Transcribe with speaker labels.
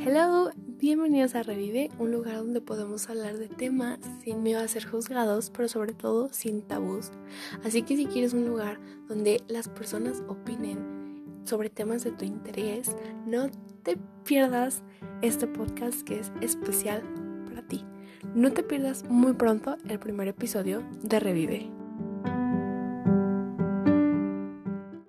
Speaker 1: Hello, bienvenidos a Revive, un lugar donde podemos hablar de temas sin miedo a ser juzgados, pero sobre todo sin tabús. Así que si quieres un lugar donde las personas opinen sobre temas de tu interés, no te pierdas este podcast que es especial para ti. No te pierdas muy pronto el primer episodio de Revive.